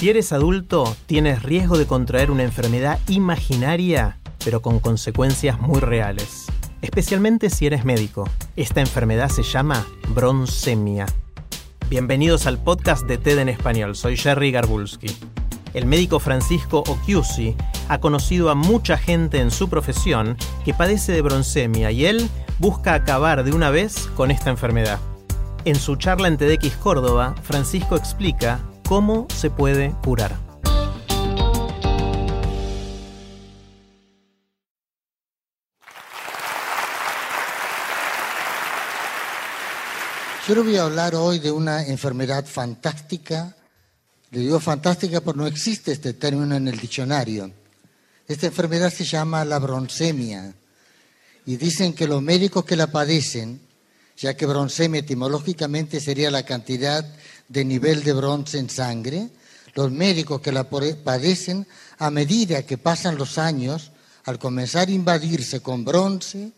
Si eres adulto, tienes riesgo de contraer una enfermedad imaginaria, pero con consecuencias muy reales. Especialmente si eres médico. Esta enfermedad se llama broncemia. Bienvenidos al podcast de TED en español. Soy Jerry Garbulski. El médico Francisco Occhiusi ha conocido a mucha gente en su profesión que padece de broncemia y él busca acabar de una vez con esta enfermedad. En su charla en TEDx Córdoba, Francisco explica cómo se puede curar. Yo le voy a hablar hoy de una enfermedad fantástica. Le digo fantástica porque no existe este término en el diccionario. Esta enfermedad se llama la broncemia. Y dicen que los médicos que la padecen, ya que broncemia etimológicamente sería la cantidad de nivel de bronce en sangre, los médicos que la padecen, a medida que pasan los años, al comenzar a invadirse con bronce,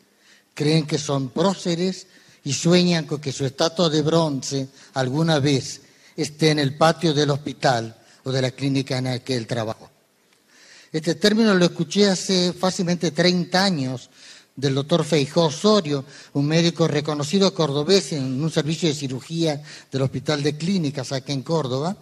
creen que son próceres y sueñan con que su estatua de bronce alguna vez esté en el patio del hospital o de la clínica en la que él trabajó. Este término lo escuché hace fácilmente 30 años del doctor Feijó Osorio, un médico reconocido cordobés en un servicio de cirugía del Hospital de Clínicas aquí en Córdoba,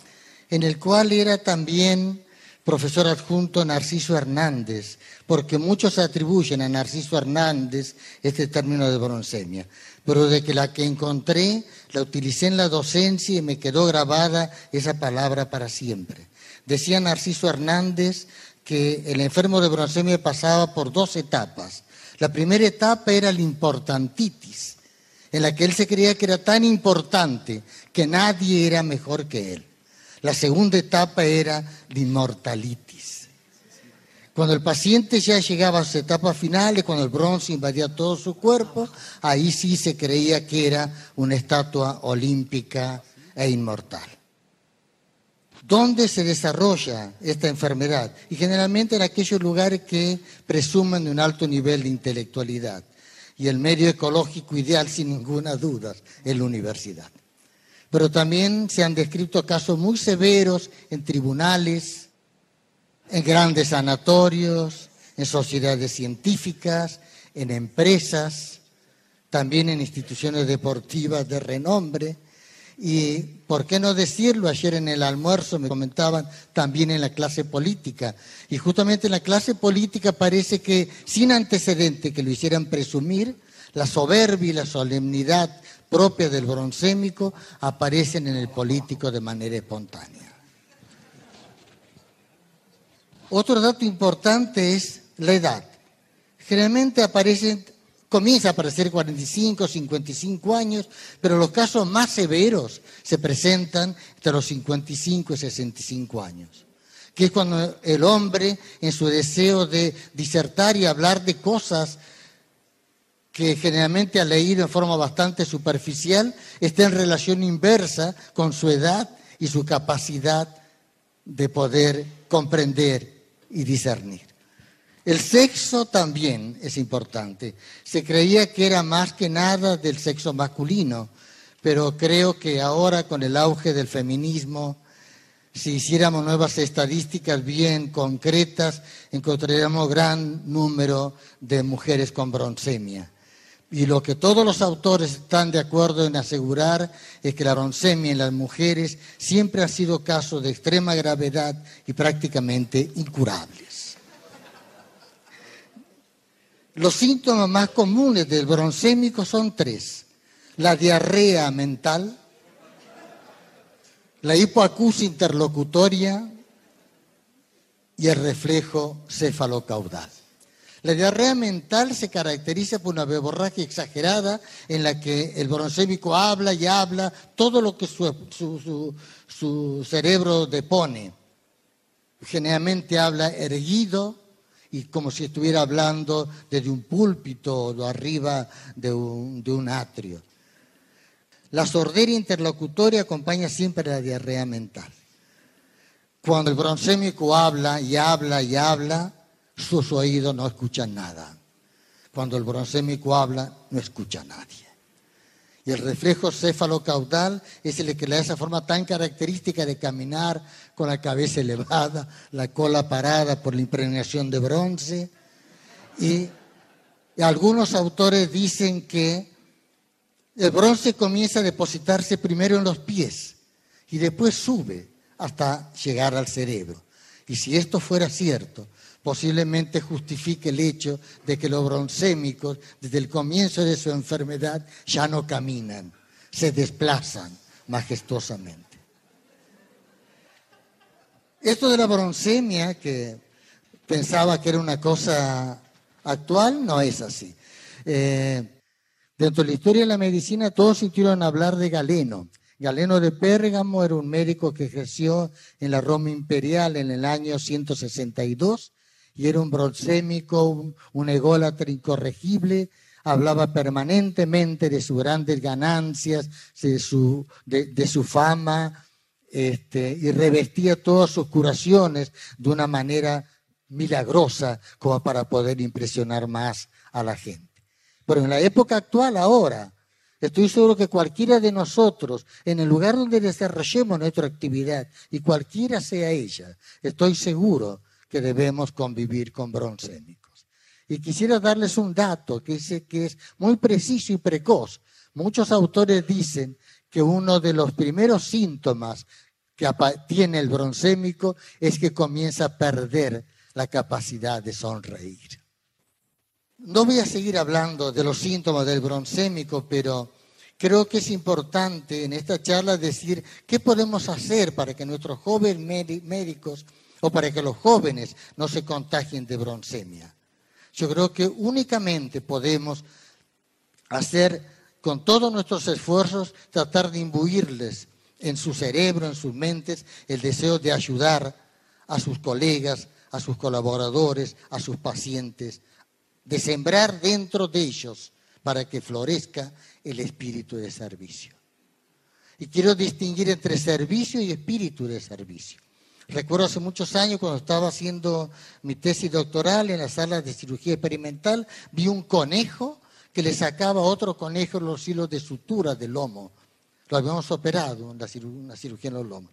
en el cual era también profesor adjunto Narciso Hernández, porque muchos atribuyen a Narciso Hernández este término de broncemia pero de que la que encontré la utilicé en la docencia y me quedó grabada esa palabra para siempre. Decía Narciso Hernández que el enfermo de broncemia pasaba por dos etapas. La primera etapa era la importantitis, en la que él se creía que era tan importante que nadie era mejor que él. La segunda etapa era la inmortalitis cuando el paciente ya llegaba a sus etapas finales, cuando el bronce invadía todo su cuerpo, ahí sí se creía que era una estatua olímpica e inmortal. ¿Dónde se desarrolla esta enfermedad? Y generalmente en aquellos lugares que presumen de un alto nivel de intelectualidad. Y el medio ecológico ideal, sin ninguna duda, es la universidad. Pero también se han descrito casos muy severos en tribunales, en grandes sanatorios, en sociedades científicas, en empresas, también en instituciones deportivas de renombre. Y, ¿por qué no decirlo? Ayer en el almuerzo me comentaban también en la clase política. Y justamente en la clase política parece que, sin antecedente que lo hicieran presumir, la soberbia y la solemnidad propia del broncémico aparecen en el político de manera espontánea. Otro dato importante es la edad. Generalmente aparecen, comienza a aparecer 45, 55 años, pero los casos más severos se presentan entre los 55 y 65 años, que es cuando el hombre, en su deseo de disertar y hablar de cosas que generalmente ha leído en forma bastante superficial, está en relación inversa con su edad y su capacidad de poder comprender y discernir. El sexo también es importante. Se creía que era más que nada del sexo masculino, pero creo que ahora con el auge del feminismo, si hiciéramos nuevas estadísticas bien concretas, encontraríamos gran número de mujeres con broncemia. Y lo que todos los autores están de acuerdo en asegurar es que la broncemia en las mujeres siempre ha sido caso de extrema gravedad y prácticamente incurables. Los síntomas más comunes del broncémico son tres. La diarrea mental, la hipoacusia interlocutoria y el reflejo cefalocaudal. La diarrea mental se caracteriza por una beborragia exagerada en la que el bronzémico habla y habla todo lo que su cerebro depone. Generalmente habla erguido y como si estuviera hablando desde un púlpito o arriba de un, de un atrio. La sordera interlocutoria acompaña siempre la diarrea mental. Cuando el bronzémico habla y habla y habla, sus oídos no escuchan nada. Cuando el bronzémico habla, no escucha a nadie. Y el reflejo céfalo-caudal es el que le da esa forma tan característica de caminar con la cabeza elevada, la cola parada por la impregnación de bronce. Y algunos autores dicen que el bronce comienza a depositarse primero en los pies y después sube hasta llegar al cerebro. Y si esto fuera cierto, posiblemente justifique el hecho de que los broncémicos, desde el comienzo de su enfermedad, ya no caminan, se desplazan majestuosamente. Esto de la broncemia, que pensaba que era una cosa actual, no es así. Eh, dentro de la historia de la medicina todos sintieron hablar de Galeno. Galeno de Pérgamo era un médico que ejerció en la Roma imperial en el año 162 y era un broncémico, un, ególatra incorregible, hablaba permanentemente de sus grandes ganancias, de su, de, su fama, este, y revestía todas sus curaciones de una manera milagrosa como para poder impresionar más a la gente. Pero en la época actual, ahora, estoy seguro que cualquiera de nosotros, en el lugar donde desarrollemos nuestra actividad, y cualquiera sea ella, estoy seguro que debemos convivir con broncémicos. Y quisiera darles un dato que, que es muy preciso y precoz. Muchos autores dicen que uno de los primeros síntomas que tiene el broncémico es que comienza a perder la capacidad de sonreír. No voy a seguir hablando de los síntomas del broncémico, pero creo que es importante en esta charla decir qué podemos hacer para que nuestros jóvenes médicos o para que los jóvenes no se contagien de broncemia. Yo creo que únicamente podemos hacer con todos nuestros esfuerzos, tratar de imbuirles en su cerebro, en sus mentes, el deseo de ayudar a sus colegas, a sus colaboradores, a sus pacientes, de sembrar dentro de ellos para que florezca el espíritu de servicio. Y quiero distinguir entre servicio y espíritu de servicio. Recuerdo hace muchos años cuando estaba haciendo mi tesis doctoral en la sala de cirugía experimental, vi un conejo que le sacaba a otro conejo los hilos de sutura del lomo. Lo habíamos operado en la una cirugía en los lomos.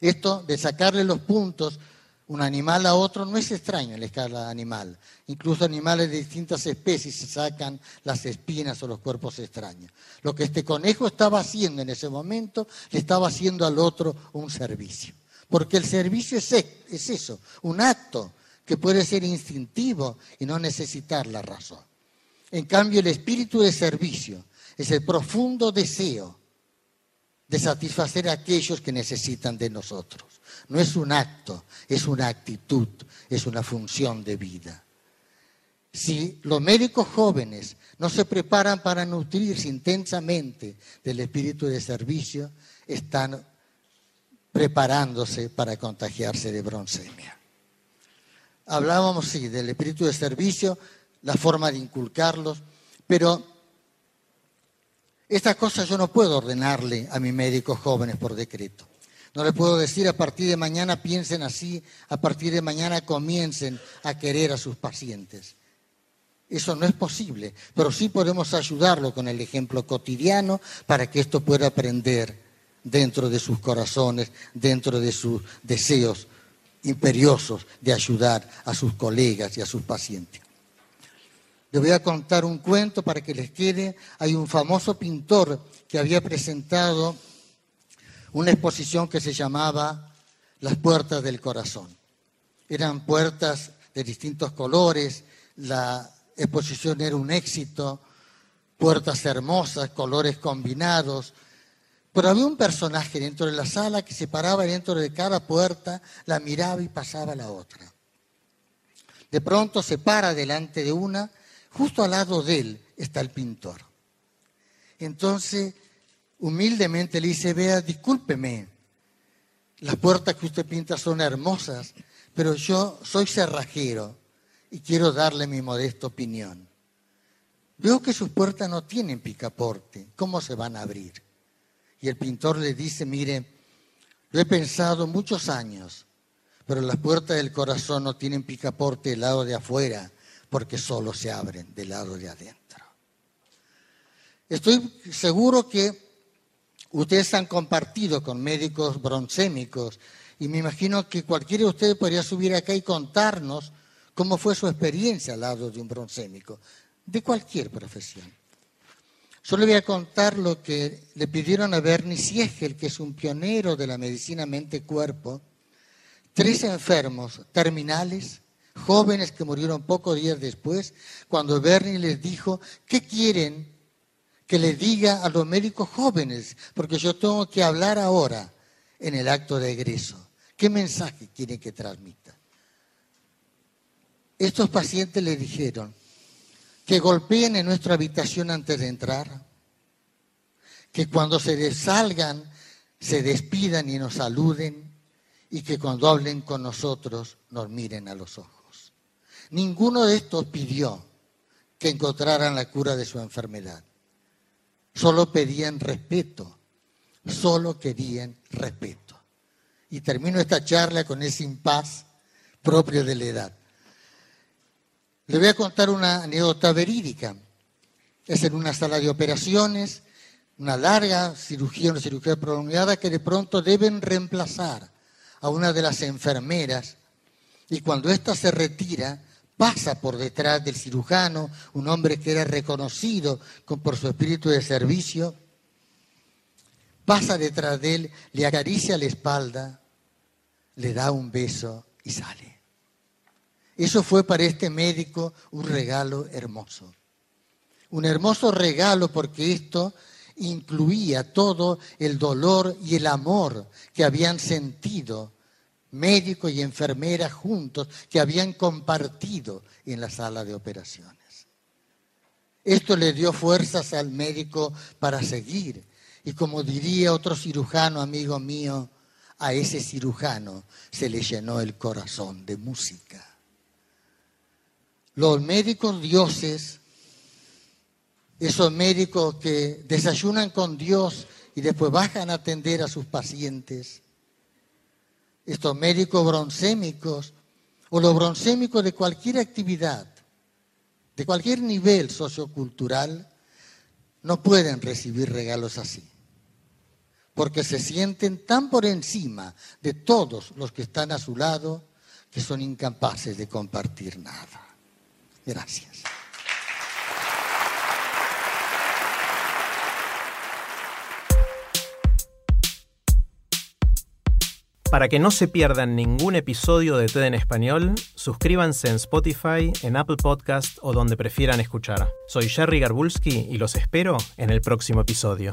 Esto de sacarle los puntos un animal a otro no es extraño en la escala animal. Incluso animales de distintas especies se sacan las espinas o los cuerpos extraños. Lo que este conejo estaba haciendo en ese momento, le estaba haciendo al otro un servicio. Porque el servicio es, es eso, un acto que puede ser instintivo y no necesitar la razón. En cambio, el espíritu de servicio es el profundo deseo de satisfacer a aquellos que necesitan de nosotros. No es un acto, es una actitud, es una función de vida. Si los médicos jóvenes no se preparan para nutrirse intensamente del espíritu de servicio, están preparándose para contagiarse de broncemia. Hablábamos, sí, del espíritu de servicio, la forma de inculcarlos, pero estas cosas yo no puedo ordenarle a mis médicos jóvenes por decreto. No le puedo decir a partir de mañana piensen así, a partir de mañana comiencen a querer a sus pacientes. Eso no es posible, pero sí podemos ayudarlo con el ejemplo cotidiano para que esto pueda aprender dentro de sus corazones, dentro de sus deseos imperiosos de ayudar a sus colegas y a sus pacientes. Les voy a contar un cuento para que les quede. Hay un famoso pintor que había presentado una exposición que se llamaba Las puertas del corazón. Eran puertas de distintos colores, la exposición era un éxito, puertas hermosas, colores combinados, pero había un personaje dentro de la sala que se paraba dentro de cada puerta, la miraba y pasaba a la otra. De pronto se para delante de una, justo al lado de él está el pintor. Entonces, humildemente le dice, vea, discúlpeme, las puertas que usted pinta son hermosas, pero yo soy cerrajero y quiero darle mi modesta opinión. Veo que sus puertas no tienen picaporte, ¿cómo se van a abrir? Y el pintor le dice, mire, lo he pensado muchos años, pero las puertas del corazón no tienen picaporte del lado de afuera, porque solo se abren del lado de adentro. Estoy seguro que ustedes han compartido con médicos broncémicos y me imagino que cualquiera de ustedes podría subir acá y contarnos cómo fue su experiencia al lado de un broncémico, de cualquier profesión. Solo voy a contar lo que le pidieron a Bernie Siegel, que es un pionero de la medicina mente-cuerpo, tres enfermos terminales, jóvenes que murieron pocos días después, cuando Bernie les dijo, ¿qué quieren que le diga a los médicos jóvenes? Porque yo tengo que hablar ahora en el acto de egreso. ¿Qué mensaje quieren que transmita? Estos pacientes le dijeron, que golpeen en nuestra habitación antes de entrar, que cuando se salgan se despidan y nos saluden y que cuando hablen con nosotros nos miren a los ojos. Ninguno de estos pidió que encontraran la cura de su enfermedad. Solo pedían respeto, solo querían respeto. Y termino esta charla con ese impas propio de la edad. Le voy a contar una anécdota verídica. Es en una sala de operaciones, una larga cirugía, una cirugía prolongada que de pronto deben reemplazar a una de las enfermeras y cuando ésta se retira, pasa por detrás del cirujano, un hombre que era reconocido por su espíritu de servicio, pasa detrás de él, le acaricia la espalda, le da un beso y sale. Eso fue para este médico un regalo hermoso. Un hermoso regalo porque esto incluía todo el dolor y el amor que habían sentido médico y enfermera juntos, que habían compartido en la sala de operaciones. Esto le dio fuerzas al médico para seguir. Y como diría otro cirujano, amigo mío, a ese cirujano se le llenó el corazón de música. Los médicos dioses, esos médicos que desayunan con Dios y después bajan a atender a sus pacientes, estos médicos broncémicos o los broncémicos de cualquier actividad, de cualquier nivel sociocultural, no pueden recibir regalos así, porque se sienten tan por encima de todos los que están a su lado que son incapaces de compartir nada. Gracias. Para que no se pierdan ningún episodio de TED en español, suscríbanse en Spotify, en Apple Podcast o donde prefieran escuchar. Soy Jerry Garbulski y los espero en el próximo episodio.